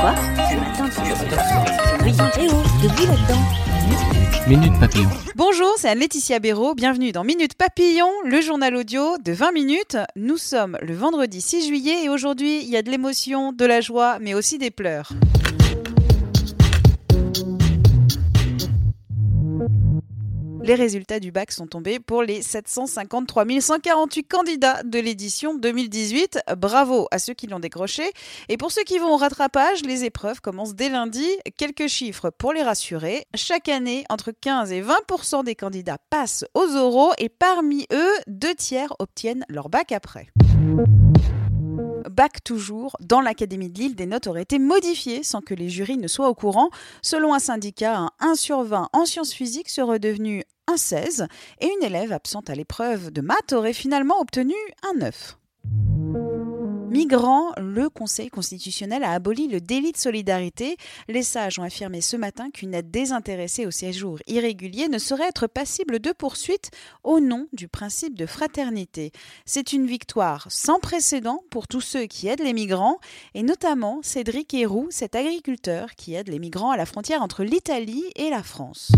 Quoi Ce matin, tu Eh oh, debout là-dedans. Minute Papillon. Bonjour, c'est Anne-Laetitia Béraud. Bienvenue dans Minute Papillon, le journal audio de 20 minutes. Nous sommes le vendredi 6 juillet et aujourd'hui, il y a de l'émotion, de la joie, mais aussi des pleurs. Les résultats du bac sont tombés pour les 753 148 candidats de l'édition 2018. Bravo à ceux qui l'ont décroché. Et pour ceux qui vont au rattrapage, les épreuves commencent dès lundi. Quelques chiffres pour les rassurer. Chaque année, entre 15 et 20% des candidats passent aux oraux et parmi eux, deux tiers obtiennent leur bac après. Bac toujours, dans l'Académie de Lille, des notes auraient été modifiées sans que les jurys ne soient au courant. Selon un syndicat, un 1 sur 20 en sciences physiques serait devenu un 16 et une élève absente à l'épreuve de maths aurait finalement obtenu un 9. Migrants, le Conseil constitutionnel a aboli le délit de solidarité. Les sages ont affirmé ce matin qu'une aide désintéressée au séjour irrégulier ne saurait être passible de poursuite au nom du principe de fraternité. C'est une victoire sans précédent pour tous ceux qui aident les migrants, et notamment Cédric Héroux, cet agriculteur qui aide les migrants à la frontière entre l'Italie et la France.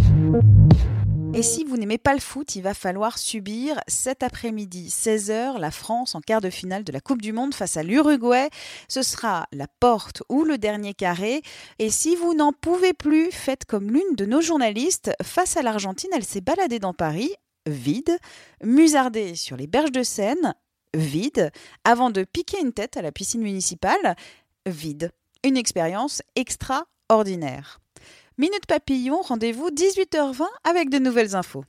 Et si vous n'aimez pas le foot, il va falloir subir cet après-midi, 16h, la France en quart de finale de la Coupe du Monde face à l'Uruguay. Ce sera la porte ou le dernier carré. Et si vous n'en pouvez plus, faites comme l'une de nos journalistes. Face à l'Argentine, elle s'est baladée dans Paris, vide, musardée sur les berges de Seine, vide, avant de piquer une tête à la piscine municipale, vide. Une expérience extraordinaire. Minute Papillon, rendez-vous 18h20 avec de nouvelles infos.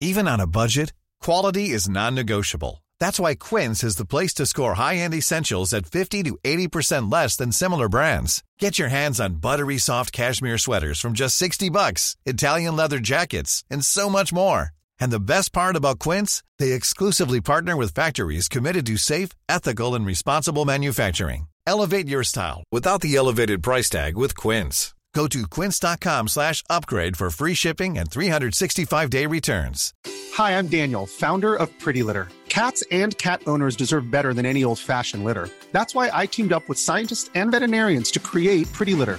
Even on a budget, quality is non-negotiable. That's why Quince is the place to score high-end essentials at 50 to 80% less than similar brands. Get your hands on buttery soft cashmere sweaters from just 60 bucks, Italian leather jackets, and so much more. And the best part about Quince, they exclusively partner with factories committed to safe, ethical and responsible manufacturing. Elevate your style without the elevated price tag with Quince. Go to quince.com slash upgrade for free shipping and 365-day returns. Hi, I'm Daniel, founder of Pretty Litter. Cats and cat owners deserve better than any old-fashioned litter. That's why I teamed up with scientists and veterinarians to create Pretty Litter.